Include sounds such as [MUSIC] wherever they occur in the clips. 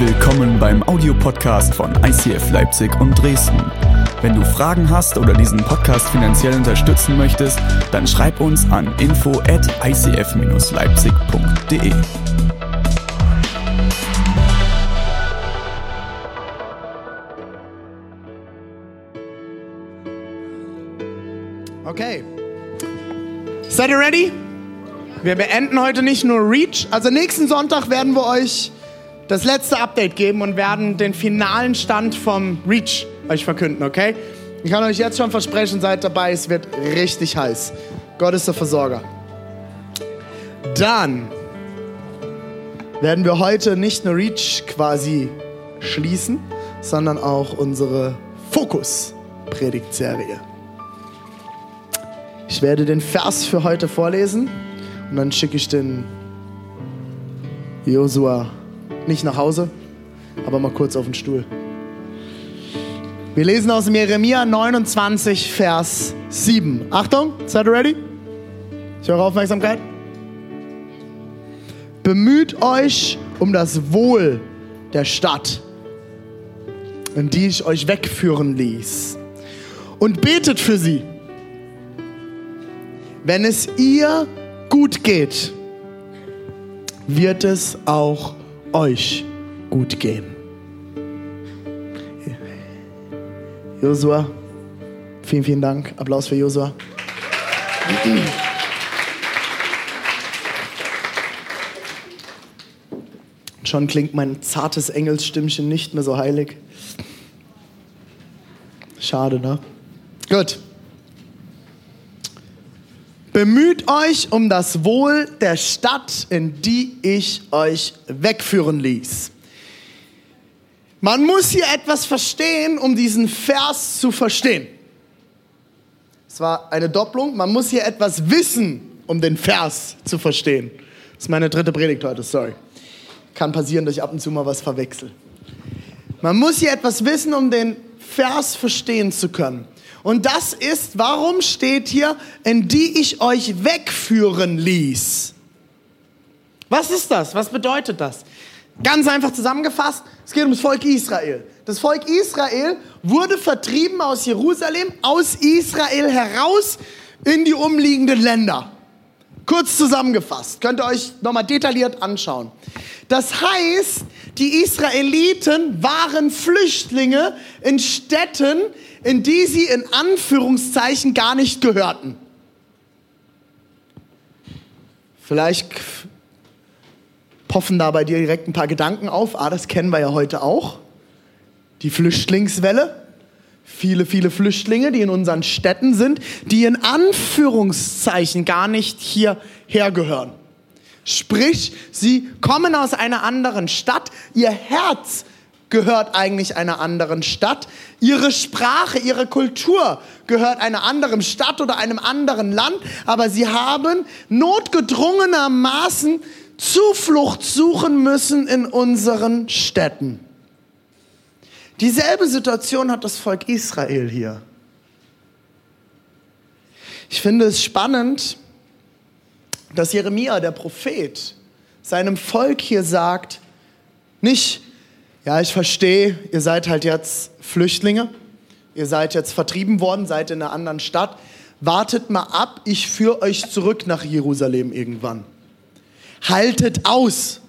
Willkommen beim Audiopodcast von ICF Leipzig und Dresden. Wenn du Fragen hast oder diesen Podcast finanziell unterstützen möchtest, dann schreib uns an info at icf-leipzig.de. Okay. Seid ihr ready? Wir beenden heute nicht nur Reach. Also nächsten Sonntag werden wir euch das letzte Update geben und werden den finalen Stand vom Reach euch verkünden, okay? Ich kann euch jetzt schon versprechen, seid dabei, es wird richtig heiß. Gott ist der Versorger. Dann werden wir heute nicht nur Reach quasi schließen, sondern auch unsere Fokus-Predigtserie. Ich werde den Vers für heute vorlesen und dann schicke ich den Josua nicht nach Hause, aber mal kurz auf den Stuhl. Wir lesen aus Jeremia 29, Vers 7. Achtung, seid ihr ready? Ich höre Aufmerksamkeit. Bemüht euch um das Wohl der Stadt, in die ich euch wegführen ließ. Und betet für sie. Wenn es ihr gut geht, wird es auch euch gut gehen. Josua, vielen, vielen Dank. Applaus für Josua. Schon klingt mein zartes Engelsstimmchen nicht mehr so heilig. Schade, ne? Gut. Bemüht euch um das Wohl der Stadt, in die ich euch wegführen ließ. Man muss hier etwas verstehen, um diesen Vers zu verstehen. Es war eine Doppelung. Man muss hier etwas wissen, um den Vers zu verstehen. Das ist meine dritte Predigt heute, sorry. Kann passieren, dass ich ab und zu mal was verwechsel. Man muss hier etwas wissen, um den Vers verstehen zu können. Und das ist, warum steht hier, in die ich euch wegführen ließ. Was ist das? Was bedeutet das? Ganz einfach zusammengefasst, es geht ums Volk Israel. Das Volk Israel wurde vertrieben aus Jerusalem, aus Israel heraus in die umliegenden Länder. Kurz zusammengefasst, könnt ihr euch nochmal detailliert anschauen. Das heißt, die Israeliten waren Flüchtlinge in Städten, in die sie in Anführungszeichen gar nicht gehörten. Vielleicht poffen da bei dir direkt ein paar Gedanken auf. Ah, das kennen wir ja heute auch. Die Flüchtlingswelle. Viele, viele Flüchtlinge, die in unseren Städten sind, die in Anführungszeichen gar nicht hierher gehören. Sprich, sie kommen aus einer anderen Stadt, ihr Herz gehört eigentlich einer anderen Stadt. Ihre Sprache, ihre Kultur gehört einer anderen Stadt oder einem anderen Land. Aber sie haben notgedrungenermaßen Zuflucht suchen müssen in unseren Städten. Dieselbe Situation hat das Volk Israel hier. Ich finde es spannend, dass Jeremia, der Prophet, seinem Volk hier sagt, nicht, ja, ich verstehe, ihr seid halt jetzt Flüchtlinge, ihr seid jetzt vertrieben worden, seid in einer anderen Stadt, wartet mal ab, ich führe euch zurück nach Jerusalem irgendwann. Haltet aus,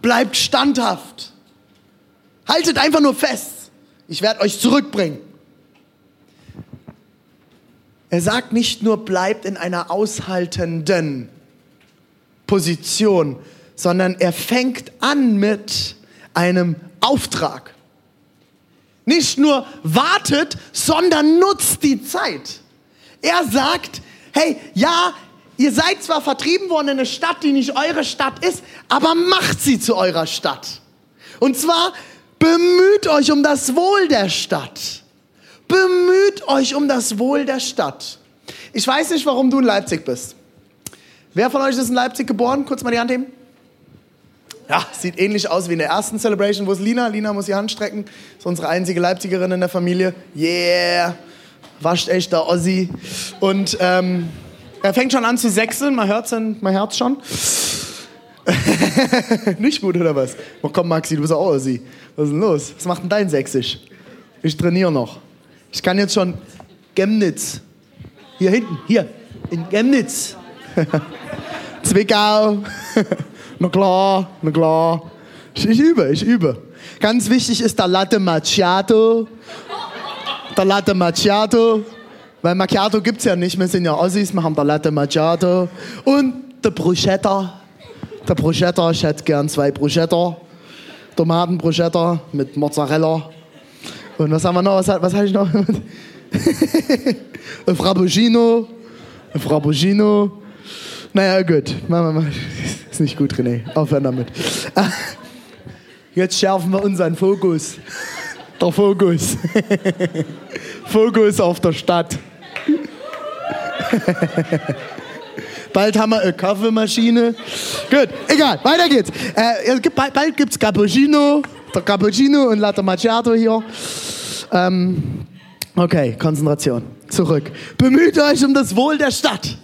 bleibt standhaft, haltet einfach nur fest, ich werde euch zurückbringen. Er sagt nicht nur, bleibt in einer aushaltenden Position, sondern er fängt an mit einem Auftrag. Nicht nur wartet, sondern nutzt die Zeit. Er sagt, hey, ja, ihr seid zwar vertrieben worden in eine Stadt, die nicht eure Stadt ist, aber macht sie zu eurer Stadt. Und zwar bemüht euch um das Wohl der Stadt. Bemüht euch um das Wohl der Stadt. Ich weiß nicht, warum du in Leipzig bist. Wer von euch ist in Leipzig geboren? Kurz mal die Hand heben. Ja, sieht ähnlich aus wie in der ersten Celebration. Wo ist Lina? Lina muss die Hand strecken. Ist unsere einzige Leipzigerin in der Familie. Yeah, wascht echt der Ossi. Und ähm, er fängt schon an zu sechseln. Man hört sein, hört schon. [LAUGHS] Nicht gut, oder was? Oh, komm, Maxi, du bist auch Ossi. Was ist denn los? Was macht denn dein Sächsisch? Ich trainiere noch. Ich kann jetzt schon Chemnitz. Hier hinten, hier, in Chemnitz. [LAUGHS] Zwickau. [LAUGHS] na klar, na klar. Ich, ich übe, ich übe. Ganz wichtig ist der Latte Macchiato. Der Latte Macchiato. Weil Macchiato gibt es ja nicht, wir sind ja Ossis, wir haben der Latte Macchiato. Und der Bruschetta. Der Bruschetta, ich hätte gern zwei Bruschetta. Tomatenbruschetta mit Mozzarella. Und was haben wir noch? Was, was habe ich noch? [LAUGHS] Frappuccino. Frappuccino. Naja, gut. [LAUGHS] Ist nicht gut, René. Aufhören damit. [LAUGHS] Jetzt schärfen wir unseren Fokus. Der Fokus. Fokus auf der Stadt. Bald haben wir eine Kaffeemaschine. Gut, egal, weiter geht's. Äh, bald, bald gibt's Cappuccino, Cappuccino und Latte Macchiato hier. Ähm, okay, Konzentration. Zurück. Bemüht euch um das Wohl der Stadt.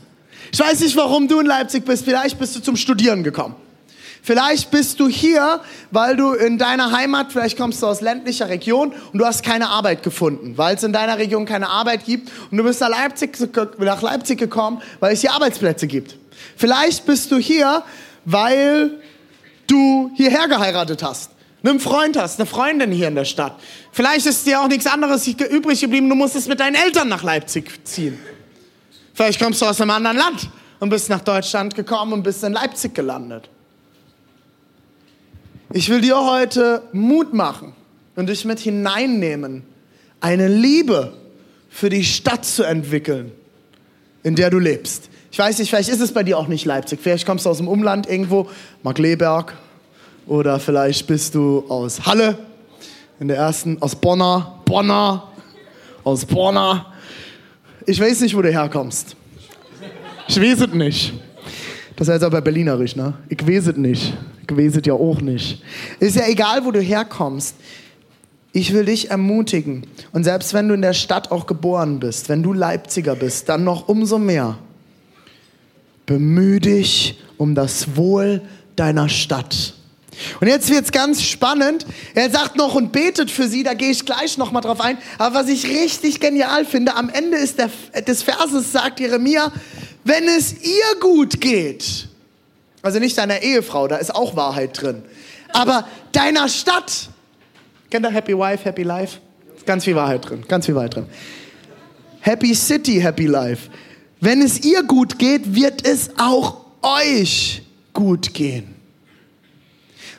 Ich weiß nicht, warum du in Leipzig bist. Vielleicht bist du zum Studieren gekommen. Vielleicht bist du hier, weil du in deiner Heimat, vielleicht kommst du aus ländlicher Region und du hast keine Arbeit gefunden, weil es in deiner Region keine Arbeit gibt und du bist nach Leipzig, nach Leipzig gekommen, weil es hier Arbeitsplätze gibt. Vielleicht bist du hier, weil du hierher geheiratet hast, einen Freund hast, eine Freundin hier in der Stadt. Vielleicht ist dir auch nichts anderes übrig geblieben, du musstest mit deinen Eltern nach Leipzig ziehen. Vielleicht kommst du aus einem anderen Land und bist nach Deutschland gekommen und bist in Leipzig gelandet. Ich will dir heute Mut machen und dich mit hineinnehmen, eine Liebe für die Stadt zu entwickeln, in der du lebst. Ich weiß nicht, vielleicht ist es bei dir auch nicht Leipzig. Vielleicht kommst du aus dem Umland irgendwo, Markleberg, oder vielleicht bist du aus Halle, in der ersten, aus Bonner, Bonner, aus Bonner. Ich weiß nicht, wo du herkommst. Ich weiß es nicht. Das heißt aber Berlinerisch, ne? Ich weiß nicht gewesen ja auch nicht. Ist ja egal, wo du herkommst. Ich will dich ermutigen. Und selbst wenn du in der Stadt auch geboren bist, wenn du Leipziger bist, dann noch umso mehr. Bemühe dich um das Wohl deiner Stadt. Und jetzt wird es ganz spannend. Er sagt noch und betet für sie, da gehe ich gleich noch mal drauf ein. Aber was ich richtig genial finde, am Ende ist der, des Verses sagt Jeremia, wenn es ihr gut geht, also nicht deiner Ehefrau, da ist auch Wahrheit drin. Aber deiner Stadt. Kennt ihr Happy Wife, Happy Life? Ganz viel Wahrheit drin, ganz viel Wahrheit drin. Happy City, Happy Life. Wenn es ihr gut geht, wird es auch euch gut gehen.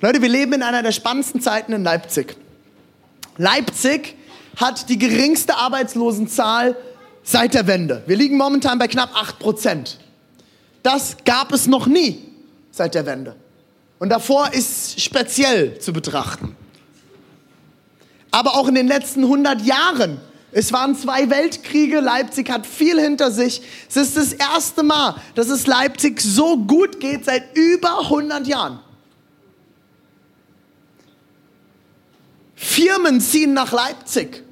Leute, wir leben in einer der spannendsten Zeiten in Leipzig. Leipzig hat die geringste Arbeitslosenzahl seit der Wende. Wir liegen momentan bei knapp 8 Prozent. Das gab es noch nie seit der Wende. Und davor ist speziell zu betrachten. Aber auch in den letzten 100 Jahren, es waren zwei Weltkriege, Leipzig hat viel hinter sich. Es ist das erste Mal, dass es Leipzig so gut geht seit über 100 Jahren. Firmen ziehen nach Leipzig.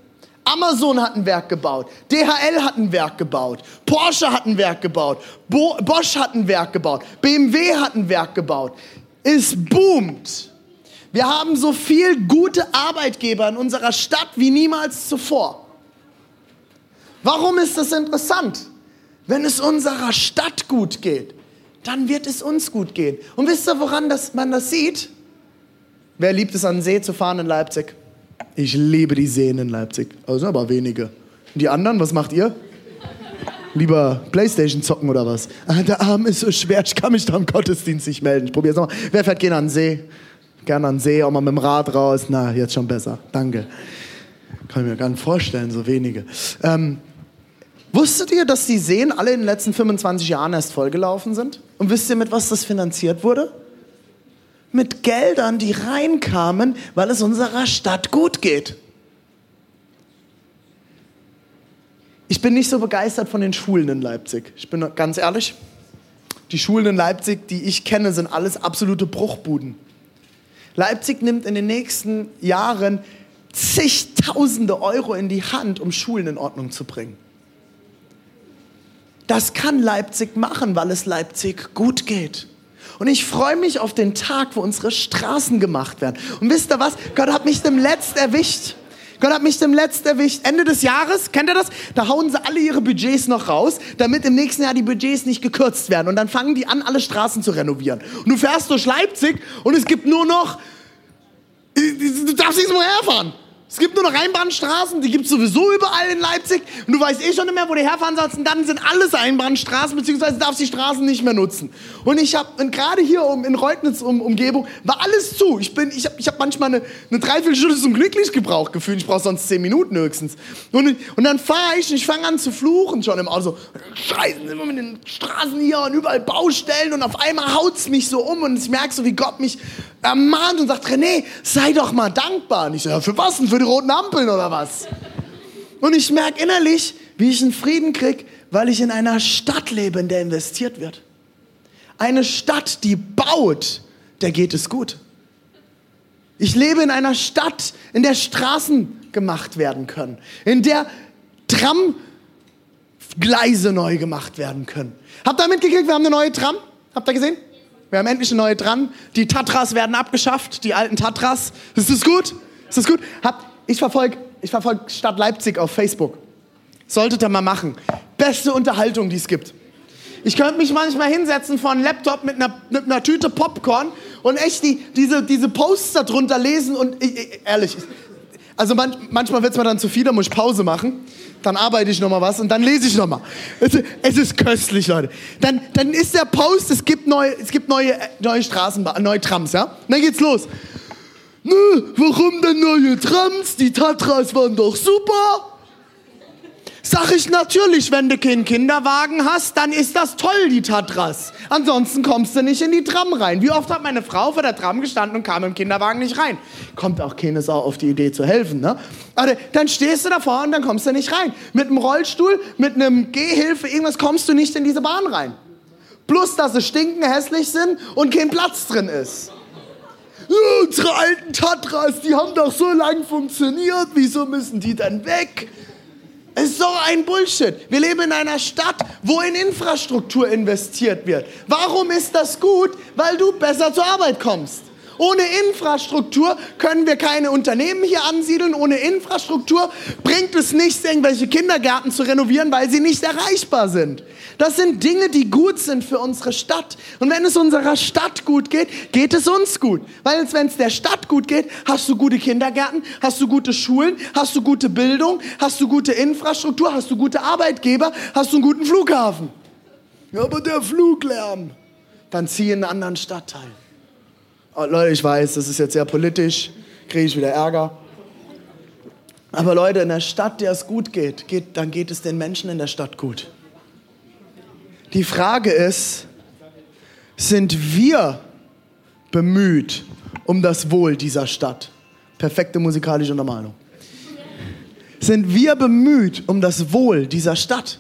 Amazon hat ein Werk gebaut, DHL hat ein Werk gebaut, Porsche hat ein Werk gebaut, Bo Bosch hat ein Werk gebaut, BMW hat ein Werk gebaut. Es boomt. Wir haben so viel gute Arbeitgeber in unserer Stadt wie niemals zuvor. Warum ist das interessant? Wenn es unserer Stadt gut geht, dann wird es uns gut gehen. Und wisst ihr, woran das, man das sieht? Wer liebt es, an den See zu fahren in Leipzig? Ich liebe die Seen in Leipzig. Also aber wenige. Und die anderen, was macht ihr? Lieber Playstation zocken oder was? Ah, der Arm ist so schwer, ich kann mich da im Gottesdienst nicht melden. Ich probiere es nochmal. Wer fährt gerne an den See? Gerne an den See, auch mal mit dem Rad raus. Na, jetzt schon besser. Danke. Kann ich mir gar nicht vorstellen, so wenige. Ähm, wusstet ihr, dass die Seen alle in den letzten 25 Jahren erst vollgelaufen sind? Und wisst ihr, mit was das finanziert wurde? Mit Geldern, die reinkamen, weil es unserer Stadt gut geht. Ich bin nicht so begeistert von den Schulen in Leipzig. Ich bin ganz ehrlich. Die Schulen in Leipzig, die ich kenne, sind alles absolute Bruchbuden. Leipzig nimmt in den nächsten Jahren zigtausende Euro in die Hand, um Schulen in Ordnung zu bringen. Das kann Leipzig machen, weil es Leipzig gut geht. Und ich freue mich auf den Tag, wo unsere Straßen gemacht werden. Und wisst ihr was? Gott hat mich dem Letzt erwischt. Gott hat mich dem Letzt erwischt. Ende des Jahres, kennt ihr das? Da hauen sie alle ihre Budgets noch raus, damit im nächsten Jahr die Budgets nicht gekürzt werden. Und dann fangen die an, alle Straßen zu renovieren. Und du fährst durch Leipzig und es gibt nur noch, du darfst nicht mehr herfahren. Es gibt nur noch Einbahnstraßen, die gibt es sowieso überall in Leipzig. Und du weißt eh schon nicht mehr, wo du herfahren sollst. Und dann sind alles Einbahnstraßen, beziehungsweise darfst die Straßen nicht mehr nutzen. Und ich habe, gerade hier um, in Reutnitz um, Umgebung, war alles zu. Ich, ich habe ich hab manchmal eine, eine Dreiviertelstunde zum Glücklichgebrauch gefühlt. Ich brauche sonst zehn Minuten höchstens. Und, und dann fahre ich und ich fange an zu fluchen schon im Auto. Scheiße, immer mit den Straßen hier und überall Baustellen. Und auf einmal haut es mich so um und ich merke so, wie Gott mich ermahnt und sagt, René, sei doch mal dankbar. Und ich so, ja, für was denn? Für die roten Ampeln oder was? Und ich merke innerlich, wie ich einen Frieden kriege, weil ich in einer Stadt lebe, in der investiert wird. Eine Stadt, die baut, der geht es gut. Ich lebe in einer Stadt, in der Straßen gemacht werden können, in der Tramgleise neu gemacht werden können. Habt ihr mitgekriegt, wir haben eine neue Tram? Habt ihr gesehen? Wir haben endlich eine neue dran. Die Tatras werden abgeschafft, die alten Tatras. Ist das gut? Ist das gut? Hab, ich verfolge ich verfolg Stadt Leipzig auf Facebook. Solltet ihr mal machen. Beste Unterhaltung, die es gibt. Ich könnte mich manchmal hinsetzen vor einem Laptop mit einer, mit einer Tüte Popcorn und echt die, diese, diese Posts darunter lesen und ich, ich, ehrlich, also man, manchmal wird es mir dann zu viel, da muss ich Pause machen dann arbeite ich noch mal was und dann lese ich noch mal. Es, es, ist köstlich, Leute. Dann, dann ist der Post, es gibt neue, es gibt neue, neue Straßenbahnen, neue Trams, ja? Und dann geht's los. Nö, warum denn neue Trams? Die Tatras waren doch super. Sag ich natürlich, wenn du keinen Kinderwagen hast, dann ist das toll, die Tatras. Ansonsten kommst du nicht in die Tram rein. Wie oft hat meine Frau vor der Tram gestanden und kam im Kinderwagen nicht rein? Kommt auch keine Sau auf die Idee zu helfen, ne? Aber dann stehst du davor und dann kommst du nicht rein. Mit einem Rollstuhl, mit einem Gehhilfe, irgendwas kommst du nicht in diese Bahn rein. Plus, dass sie stinken, hässlich sind und kein Platz drin ist. Unsere alten Tatras, die haben doch so lange funktioniert, wieso müssen die dann weg? Es ist so ein Bullshit. Wir leben in einer Stadt, wo in Infrastruktur investiert wird. Warum ist das gut? Weil du besser zur Arbeit kommst. Ohne Infrastruktur können wir keine Unternehmen hier ansiedeln. Ohne Infrastruktur bringt es nichts, irgendwelche Kindergärten zu renovieren, weil sie nicht erreichbar sind. Das sind Dinge, die gut sind für unsere Stadt. Und wenn es unserer Stadt gut geht, geht es uns gut. Weil wenn es der Stadt gut geht, hast du gute Kindergärten, hast du gute Schulen, hast du gute Bildung, hast du gute Infrastruktur, hast du gute Arbeitgeber, hast du einen guten Flughafen. Ja, aber der Fluglärm. Dann zieh in einen anderen Stadtteil. Oh, Leute, ich weiß, das ist jetzt sehr politisch, kriege ich wieder Ärger. Aber Leute, in der Stadt, der es gut geht, geht, dann geht es den Menschen in der Stadt gut. Die Frage ist, sind wir bemüht um das Wohl dieser Stadt? Perfekte musikalische Untermalung. Sind wir bemüht um das Wohl dieser Stadt?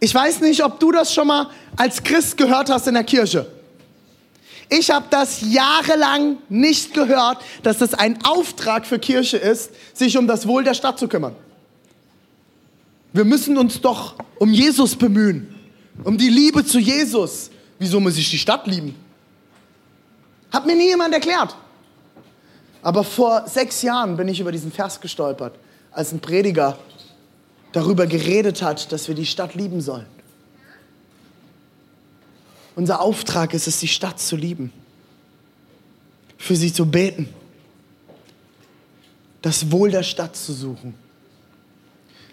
Ich weiß nicht, ob du das schon mal als Christ gehört hast in der Kirche. Ich habe das jahrelang nicht gehört, dass das ein Auftrag für Kirche ist, sich um das Wohl der Stadt zu kümmern. Wir müssen uns doch um Jesus bemühen, um die Liebe zu Jesus. Wieso muss ich die Stadt lieben? Hat mir nie jemand erklärt. Aber vor sechs Jahren bin ich über diesen Vers gestolpert, als ein Prediger darüber geredet hat, dass wir die Stadt lieben sollen. Unser Auftrag ist es, die Stadt zu lieben, für sie zu beten, das Wohl der Stadt zu suchen.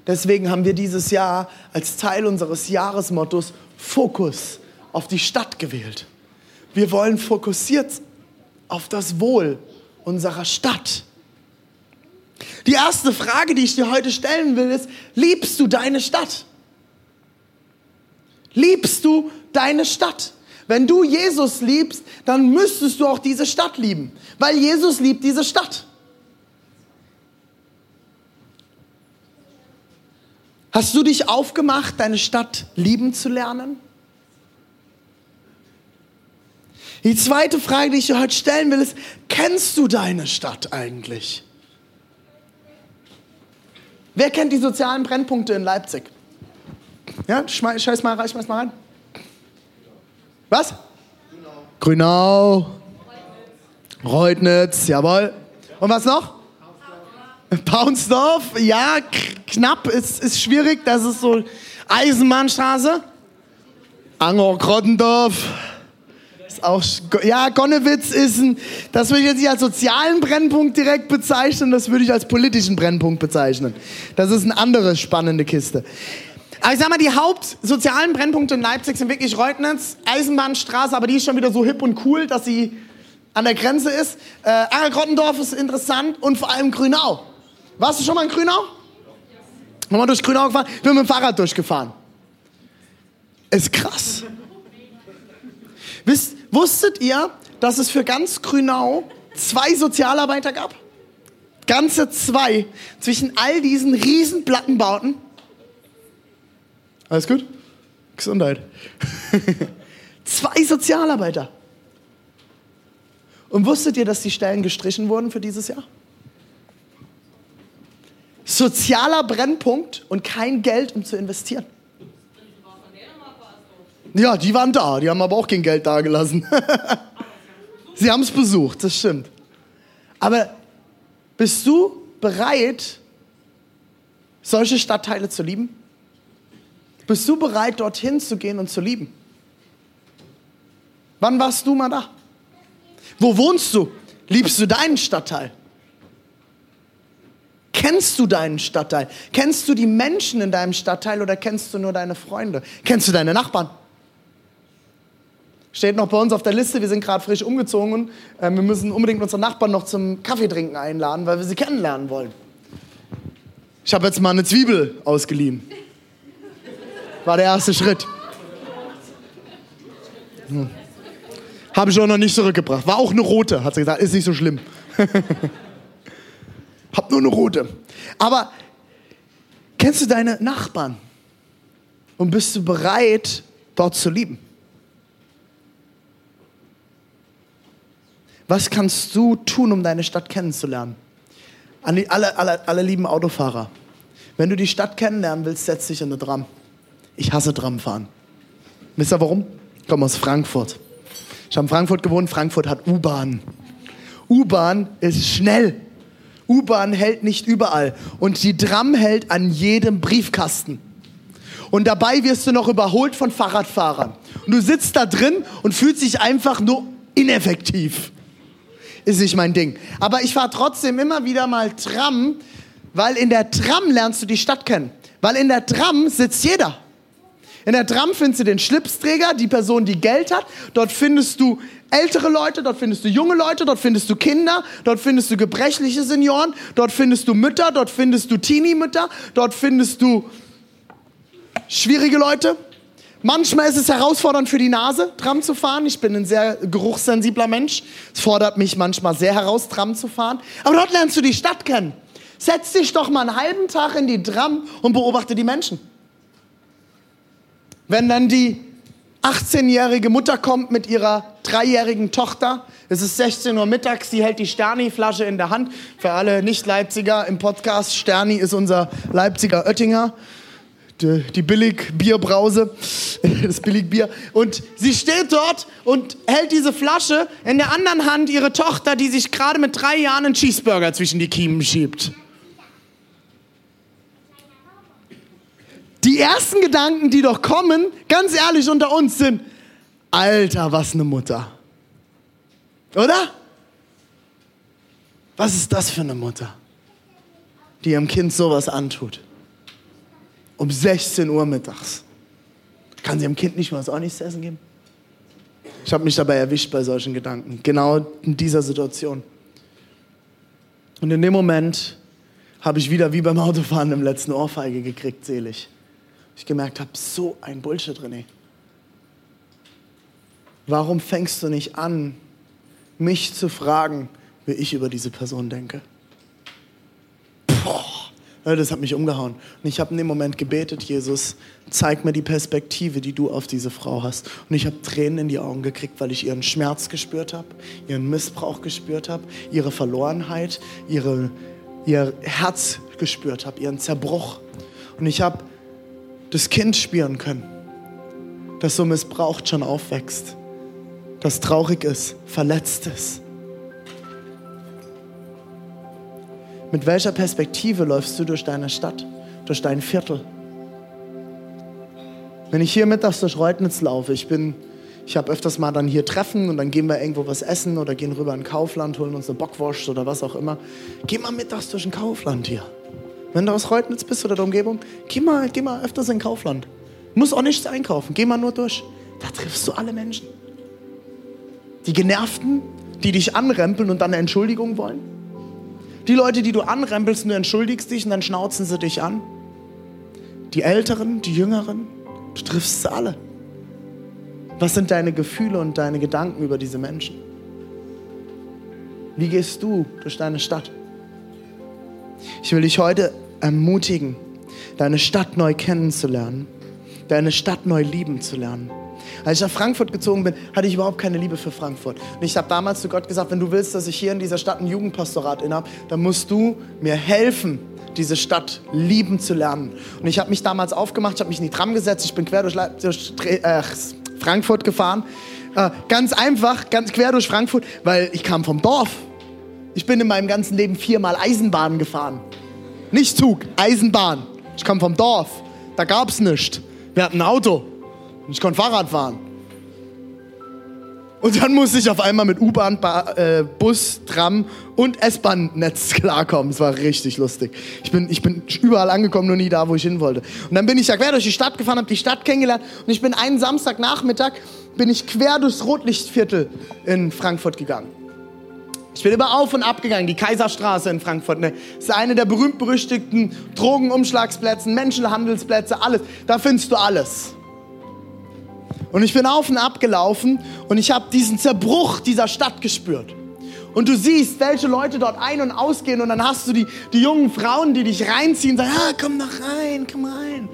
Deswegen haben wir dieses Jahr als Teil unseres Jahresmottos Fokus auf die Stadt gewählt. Wir wollen fokussiert auf das Wohl unserer Stadt. Die erste Frage, die ich dir heute stellen will, ist, liebst du deine Stadt? Liebst du deine Stadt? Wenn du Jesus liebst, dann müsstest du auch diese Stadt lieben, weil Jesus liebt diese Stadt. Hast du dich aufgemacht, deine Stadt lieben zu lernen? Die zweite Frage, die ich dir heute stellen will, ist, kennst du deine Stadt eigentlich? Wer kennt die sozialen Brennpunkte in Leipzig? Ja, schmeiß mal rein, schmeiß mal rein. Was? Grünau. Reutnitz, jawohl. Und was noch? Paunsdorf, ja, knapp, ist, ist schwierig, das ist so Eisenbahnstraße. Anger, Grottendorf. Ist auch, ja, Gonnewitz ist ein, das würde ich jetzt nicht als sozialen Brennpunkt direkt bezeichnen, das würde ich als politischen Brennpunkt bezeichnen. Das ist eine andere spannende Kiste. Aber ich sag mal, die hauptsozialen Brennpunkte in Leipzig sind wirklich Reutnitz, Eisenbahnstraße, aber die ist schon wieder so hip und cool, dass sie an der Grenze ist. Äh, Angergrottendorf ist interessant und vor allem Grünau. Warst du schon mal in Grünau? Ja. Mal durch Grünau gefahren? Ich bin mit dem Fahrrad durchgefahren. Ist krass. Wisst, wusstet ihr, dass es für ganz Grünau zwei Sozialarbeiter gab? Ganze zwei. Zwischen all diesen riesen Plattenbauten. Alles gut? Gesundheit. [LAUGHS] zwei Sozialarbeiter. Und wusstet ihr, dass die Stellen gestrichen wurden für dieses Jahr? Sozialer Brennpunkt und kein Geld, um zu investieren. Ja, die waren da, die haben aber auch kein Geld dagelassen. [LAUGHS] Sie haben es besucht, das stimmt. Aber bist du bereit, solche Stadtteile zu lieben? Bist du bereit, dorthin zu gehen und zu lieben? Wann warst du mal da? Wo wohnst du? Liebst du deinen Stadtteil? Kennst du deinen Stadtteil? Kennst du die Menschen in deinem Stadtteil oder kennst du nur deine Freunde? Kennst du deine Nachbarn? Steht noch bei uns auf der Liste, wir sind gerade frisch umgezogen äh, wir müssen unbedingt unsere Nachbarn noch zum Kaffeetrinken einladen, weil wir sie kennenlernen wollen. Ich habe jetzt mal eine Zwiebel ausgeliehen. War der erste Schritt. Hm. Habe ich auch noch nicht zurückgebracht. War auch eine rote, hat sie gesagt. Ist nicht so schlimm. [LAUGHS] Hab nur eine rote. Aber kennst du deine Nachbarn? Und bist du bereit, dort zu lieben? Was kannst du tun, um deine Stadt kennenzulernen? An die, alle, alle, alle lieben Autofahrer. Wenn du die Stadt kennenlernen willst, setz dich in eine Tram. Ich hasse Tramfahren. Wisst ihr warum? Ich komme aus Frankfurt. Ich habe in Frankfurt gewohnt. Frankfurt hat U-Bahn. U-Bahn ist schnell. U-Bahn hält nicht überall. Und die Tram hält an jedem Briefkasten. Und dabei wirst du noch überholt von Fahrradfahrern. Und du sitzt da drin und fühlst dich einfach nur ineffektiv. Ist nicht mein Ding. Aber ich fahre trotzdem immer wieder mal Tram, weil in der Tram lernst du die Stadt kennen. Weil in der Tram sitzt jeder. In der Tram findest du den Schlipsträger, die Person, die Geld hat. Dort findest du ältere Leute, dort findest du junge Leute, dort findest du Kinder, dort findest du gebrechliche Senioren, dort findest du Mütter, dort findest du Teenie-Mütter, dort findest du schwierige Leute. Manchmal ist es herausfordernd für die Nase, Tram zu fahren. Ich bin ein sehr geruchssensibler Mensch. Es fordert mich manchmal sehr heraus, Tram zu fahren. Aber dort lernst du die Stadt kennen. Setz dich doch mal einen halben Tag in die Tram und beobachte die Menschen. Wenn dann die 18-jährige Mutter kommt mit ihrer dreijährigen Tochter. Es ist 16 Uhr mittags, sie hält die Sterni-Flasche in der Hand. Für alle Nicht-Leipziger im Podcast, Sterni ist unser Leipziger Oettinger. Die, die Billig-Bierbrause, [LAUGHS] das Billigbier. Und sie steht dort und hält diese Flasche in der anderen Hand ihre Tochter, die sich gerade mit drei Jahren einen Cheeseburger zwischen die Kiemen schiebt. Die ersten Gedanken, die doch kommen, ganz ehrlich unter uns sind, Alter, was eine Mutter. Oder? Was ist das für eine Mutter, die ihrem Kind sowas antut? Um 16 Uhr mittags. Kann sie ihrem Kind nicht mal was auch nichts zu essen geben? Ich habe mich dabei erwischt bei solchen Gedanken, genau in dieser Situation. Und in dem Moment habe ich wieder wie beim Autofahren im letzten Ohrfeige gekriegt, selig ich gemerkt habe, so ein Bullshit, René. Warum fängst du nicht an, mich zu fragen, wie ich über diese Person denke? Boah, das hat mich umgehauen. Und ich habe in dem Moment gebetet, Jesus, zeig mir die Perspektive, die du auf diese Frau hast. Und ich habe Tränen in die Augen gekriegt, weil ich ihren Schmerz gespürt habe, ihren Missbrauch gespürt habe, ihre Verlorenheit, ihre, ihr Herz gespürt habe, ihren Zerbruch. Und ich habe das Kind spüren können, das so missbraucht schon aufwächst. das traurig ist, verletzt ist. Mit welcher Perspektive läufst du durch deine Stadt, durch dein Viertel? Wenn ich hier mittags durch Reutnitz laufe, ich bin, ich habe öfters mal dann hier Treffen und dann gehen wir irgendwo was essen oder gehen rüber in Kaufland, holen uns eine Bockwurst oder was auch immer. Geh mal mittags durch ein Kaufland hier. Wenn du aus Reutnitz bist oder der Umgebung, geh mal, geh mal öfters in Kaufland. Muss auch nichts einkaufen, geh mal nur durch. Da triffst du alle Menschen. Die Genervten, die dich anrempeln und dann eine Entschuldigung wollen. Die Leute, die du anrempelst und du entschuldigst dich und dann schnauzen sie dich an. Die Älteren, die Jüngeren, du triffst sie alle. Was sind deine Gefühle und deine Gedanken über diese Menschen? Wie gehst du durch deine Stadt? Ich will dich heute ermutigen, deine Stadt neu kennenzulernen, deine Stadt neu lieben zu lernen. Als ich nach Frankfurt gezogen bin, hatte ich überhaupt keine Liebe für Frankfurt. Und ich habe damals zu Gott gesagt, wenn du willst, dass ich hier in dieser Stadt ein Jugendpastorat innehabe, dann musst du mir helfen, diese Stadt lieben zu lernen. Und ich habe mich damals aufgemacht, ich habe mich in die Tram gesetzt, ich bin quer durch, durch äh, Frankfurt gefahren. Äh, ganz einfach, ganz quer durch Frankfurt, weil ich kam vom Dorf. Ich bin in meinem ganzen Leben viermal Eisenbahn gefahren. Nicht Zug, Eisenbahn. Ich kam vom Dorf. Da gab es nichts. Wir hatten ein Auto. Ich konnte Fahrrad fahren. Und dann musste ich auf einmal mit U-Bahn, äh, Bus, Tram und S-Bahn-Netz [LAUGHS] klarkommen. Es war richtig lustig. Ich bin, ich bin überall angekommen, nur nie da, wo ich hin wollte. Und dann bin ich ja quer durch die Stadt gefahren, habe die Stadt kennengelernt. Und ich bin einen Samstagnachmittag, bin ich quer durchs Rotlichtviertel in Frankfurt gegangen. Ich bin immer auf und ab gegangen, die Kaiserstraße in Frankfurt. Ne? Das ist eine der berühmt-berüchtigten Drogenumschlagsplätze, Menschenhandelsplätze, alles. Da findest du alles. Und ich bin auf und ab gelaufen und ich habe diesen Zerbruch dieser Stadt gespürt. Und du siehst, welche Leute dort ein- und ausgehen und dann hast du die, die jungen Frauen, die dich reinziehen und sagen, ah, komm doch rein, komm rein.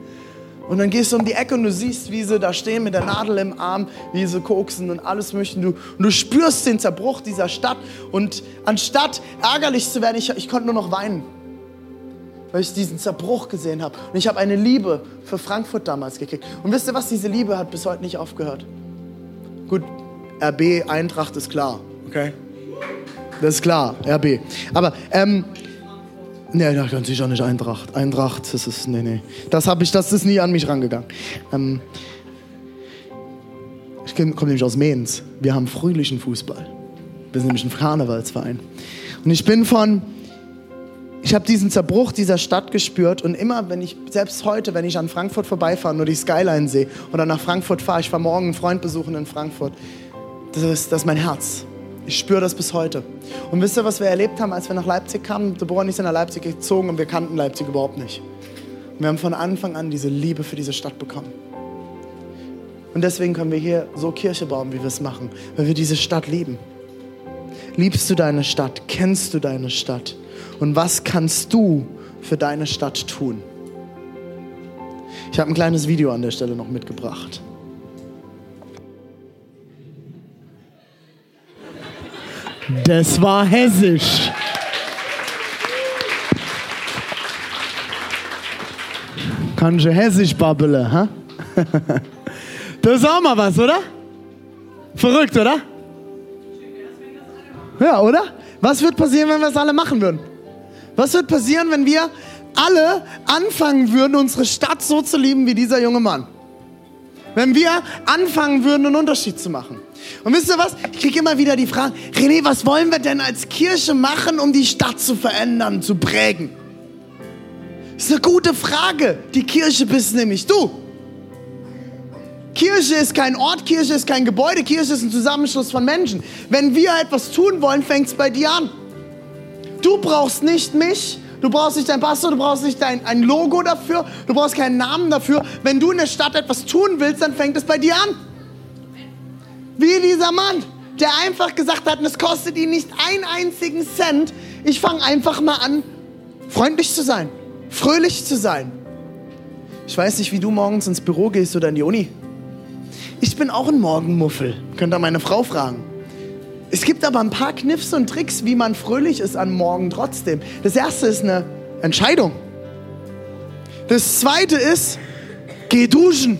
Und dann gehst du um die Ecke und du siehst, wie sie da stehen mit der Nadel im Arm, wie sie koksen und alles möchten. Du, und du spürst den Zerbruch dieser Stadt. Und anstatt ärgerlich zu werden, ich, ich konnte nur noch weinen weil ich diesen Zerbruch gesehen habe. Und ich habe eine Liebe für Frankfurt damals gekriegt. Und wisst ihr was? Diese Liebe hat bis heute nicht aufgehört. Gut, RB, Eintracht ist klar, okay? Das ist klar, RB. Aber, ähm, nee, da ganz sicher nicht Eintracht. Eintracht, das ist, nee, nee. Das habe ich, das ist nie an mich rangegangen. Ähm, ich komme nämlich aus Mainz. Wir haben fröhlichen Fußball. Wir sind nämlich ein Karnevalsverein. Und ich bin von ich habe diesen Zerbruch dieser Stadt gespürt und immer, wenn ich, selbst heute, wenn ich an Frankfurt vorbeifahre, nur die Skyline sehe oder nach Frankfurt fahre, ich fahre morgen einen Freund besuchen in Frankfurt, das ist, das ist mein Herz. Ich spüre das bis heute. Und wisst ihr, was wir erlebt haben, als wir nach Leipzig kamen? Deborah und ich sind nach Leipzig gezogen und wir kannten Leipzig überhaupt nicht. Und wir haben von Anfang an diese Liebe für diese Stadt bekommen. Und deswegen können wir hier so Kirche bauen, wie wir es machen, weil wir diese Stadt lieben. Liebst du deine Stadt? Kennst du deine Stadt? Und was kannst du für deine Stadt tun? Ich habe ein kleines Video an der Stelle noch mitgebracht. Das war hessisch. Kannst du hessisch babbeln, ha? [LAUGHS] Das ist auch mal was, oder? Verrückt, oder? Ja, oder? Was wird passieren, wenn wir es alle machen würden? Was wird passieren, wenn wir alle anfangen würden, unsere Stadt so zu lieben wie dieser junge Mann? Wenn wir anfangen würden, einen Unterschied zu machen. Und wisst ihr was? Ich kriege immer wieder die Frage, René, was wollen wir denn als Kirche machen, um die Stadt zu verändern, zu prägen? Das ist eine gute Frage. Die Kirche bist nämlich du. Kirche ist kein Ort, Kirche ist kein Gebäude, Kirche ist ein Zusammenschluss von Menschen. Wenn wir etwas tun wollen, fängt es bei dir an. Du brauchst nicht mich, du brauchst nicht dein Pastor, du brauchst nicht dein, ein Logo dafür, du brauchst keinen Namen dafür. Wenn du in der Stadt etwas tun willst, dann fängt es bei dir an. Wie dieser Mann, der einfach gesagt hat, es kostet ihn nicht einen einzigen Cent. Ich fange einfach mal an, freundlich zu sein, fröhlich zu sein. Ich weiß nicht, wie du morgens ins Büro gehst oder in die Uni. Ich bin auch ein Morgenmuffel. Könnt ihr meine Frau fragen. Es gibt aber ein paar Kniffs und Tricks, wie man fröhlich ist am Morgen trotzdem. Das erste ist eine Entscheidung. Das zweite ist, geh duschen.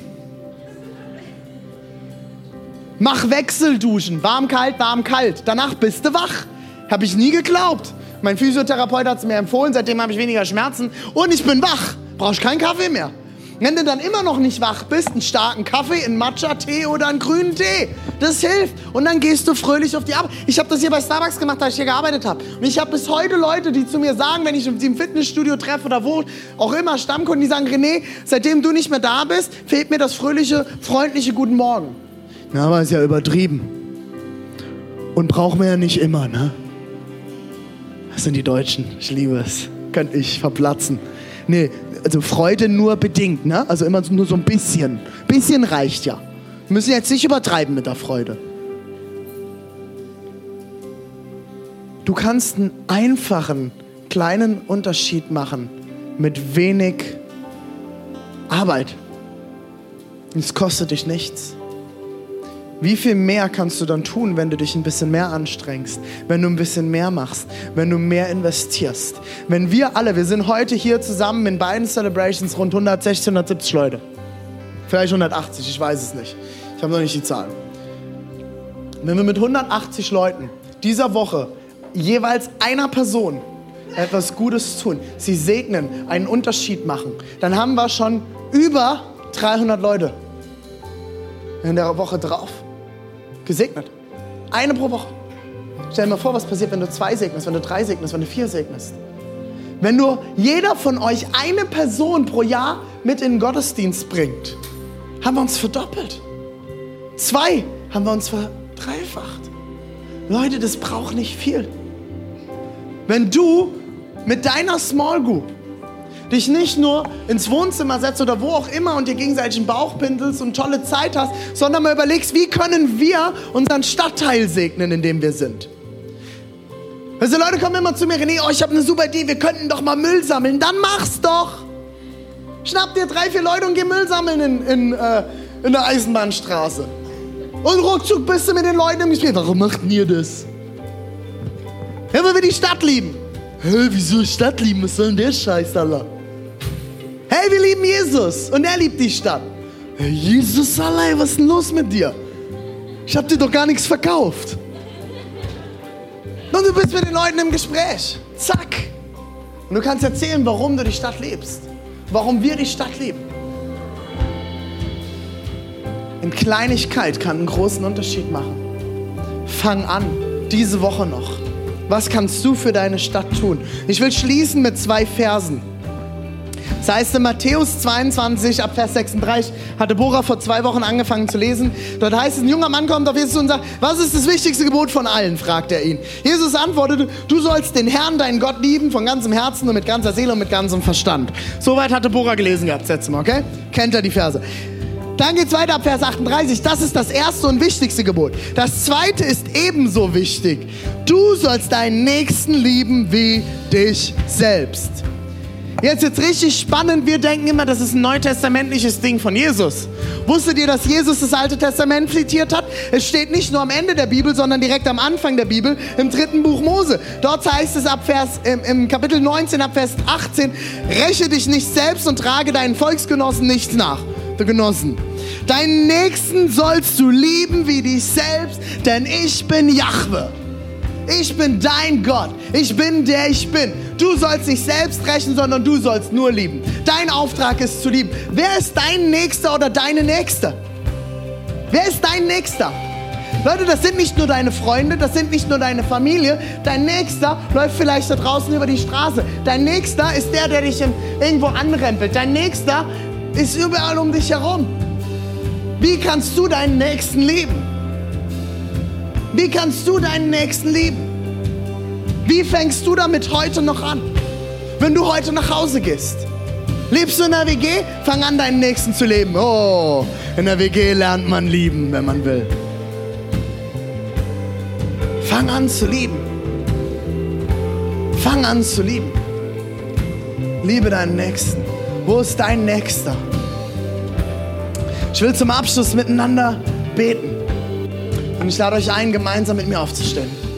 Mach Wechselduschen, warm, kalt, warm, kalt. Danach bist du wach. Habe ich nie geglaubt. Mein Physiotherapeut hat es mir empfohlen, seitdem habe ich weniger Schmerzen und ich bin wach. Brauchst keinen Kaffee mehr. Wenn du dann immer noch nicht wach bist, einen starken Kaffee, einen Matcha-Tee oder einen grünen Tee. Das hilft. Und dann gehst du fröhlich auf die Arbeit. Ich habe das hier bei Starbucks gemacht, als ich hier gearbeitet habe. Und ich habe bis heute Leute, die zu mir sagen, wenn ich sie im Fitnessstudio treffe oder wo auch immer, Stammkunden, die sagen, René, seitdem du nicht mehr da bist, fehlt mir das fröhliche, freundliche Guten Morgen. Na, aber ist ja übertrieben. Und brauchen wir ja nicht immer, ne? Das sind die Deutschen. Ich liebe es. Könnte ich verplatzen. Nee, also Freude nur bedingt, ne? Also immer nur so ein bisschen. Bisschen reicht ja. Wir müssen jetzt nicht übertreiben mit der Freude. Du kannst einen einfachen, kleinen Unterschied machen mit wenig Arbeit. Es kostet dich nichts. Wie viel mehr kannst du dann tun, wenn du dich ein bisschen mehr anstrengst, wenn du ein bisschen mehr machst, wenn du mehr investierst? Wenn wir alle, wir sind heute hier zusammen in beiden Celebrations rund 160, 170 Leute. Vielleicht 180, ich weiß es nicht. Ich habe noch nicht die Zahlen. Wenn wir mit 180 Leuten dieser Woche jeweils einer Person etwas Gutes tun, sie segnen, einen Unterschied machen, dann haben wir schon über 300 Leute in der Woche drauf gesegnet. Eine pro Woche. Stell dir mal vor, was passiert, wenn du zwei segnest, wenn du drei segnest, wenn du vier segnest. Wenn nur jeder von euch eine Person pro Jahr mit in den Gottesdienst bringt, haben wir uns verdoppelt. Zwei haben wir uns verdreifacht. Leute, das braucht nicht viel. Wenn du mit deiner Small Group dich nicht nur ins Wohnzimmer setzt oder wo auch immer und dir gegenseitig einen Bauch pindelst und tolle Zeit hast, sondern mal überlegst, wie können wir unseren Stadtteil segnen, in dem wir sind. Also Leute kommen immer zu mir, René, oh, ich habe eine super Idee, wir könnten doch mal Müll sammeln. Dann mach's doch. Schnapp dir drei, vier Leute und geh Müll sammeln in, in, äh, in der Eisenbahnstraße. Und ruckzuck bist du mit den Leuten im Gespräch. Warum macht ihr das? Ja, weil wir die Stadt lieben. Hä, wieso Stadt lieben? Was soll denn der Scheiß, Allah? Hey, wir lieben Jesus und er liebt die Stadt. Jesus allein, was ist denn los mit dir? Ich habe dir doch gar nichts verkauft. Und du bist mit den Leuten im Gespräch. Zack. Und du kannst erzählen, warum du die Stadt liebst. Warum wir die Stadt lieben. In Kleinigkeit kann einen großen Unterschied machen. Fang an, diese Woche noch. Was kannst du für deine Stadt tun? Ich will schließen mit zwei Versen. Das heißt in Matthäus 22 ab Vers 36 hatte Bora vor zwei Wochen angefangen zu lesen. Dort heißt es, ein junger Mann kommt auf Jesus und sagt, was ist das wichtigste Gebot von allen? fragt er ihn. Jesus antwortete, du sollst den Herrn, deinen Gott lieben, von ganzem Herzen und mit ganzer Seele und mit ganzem Verstand. Soweit hatte Bora gelesen gehabt, letztes Mal, okay? Kennt er die Verse. Dann geht es weiter ab Vers 38. Das ist das erste und wichtigste Gebot. Das zweite ist ebenso wichtig. Du sollst deinen Nächsten lieben wie dich selbst. Jetzt jetzt richtig spannend. Wir denken immer, das ist ein neutestamentliches Ding von Jesus. Wusstet ihr, dass Jesus das Alte Testament zitiert hat? Es steht nicht nur am Ende der Bibel, sondern direkt am Anfang der Bibel im dritten Buch Mose. Dort heißt es ab Vers, im, im Kapitel 19 ab Vers 18, räche dich nicht selbst und trage deinen Volksgenossen nichts nach. Genossen. Deinen Nächsten sollst du lieben wie dich selbst, denn ich bin Jahwe. Ich bin dein Gott. Ich bin der ich bin. Du sollst nicht selbst rächen, sondern du sollst nur lieben. Dein Auftrag ist zu lieben. Wer ist dein Nächster oder deine Nächste? Wer ist dein Nächster? Leute, das sind nicht nur deine Freunde, das sind nicht nur deine Familie. Dein Nächster läuft vielleicht da draußen über die Straße. Dein Nächster ist der, der dich irgendwo anrempelt. Dein Nächster ist überall um dich herum. Wie kannst du deinen Nächsten lieben? Wie kannst du deinen Nächsten lieben? Wie fängst du damit heute noch an? Wenn du heute nach Hause gehst. Lebst du in der WG? Fang an, deinen Nächsten zu leben. Oh, in der WG lernt man lieben, wenn man will. Fang an zu lieben. Fang an zu lieben. Liebe deinen Nächsten. Wo ist dein Nächster? Ich will zum Abschluss miteinander beten. Und ich lade euch ein, gemeinsam mit mir aufzustehen.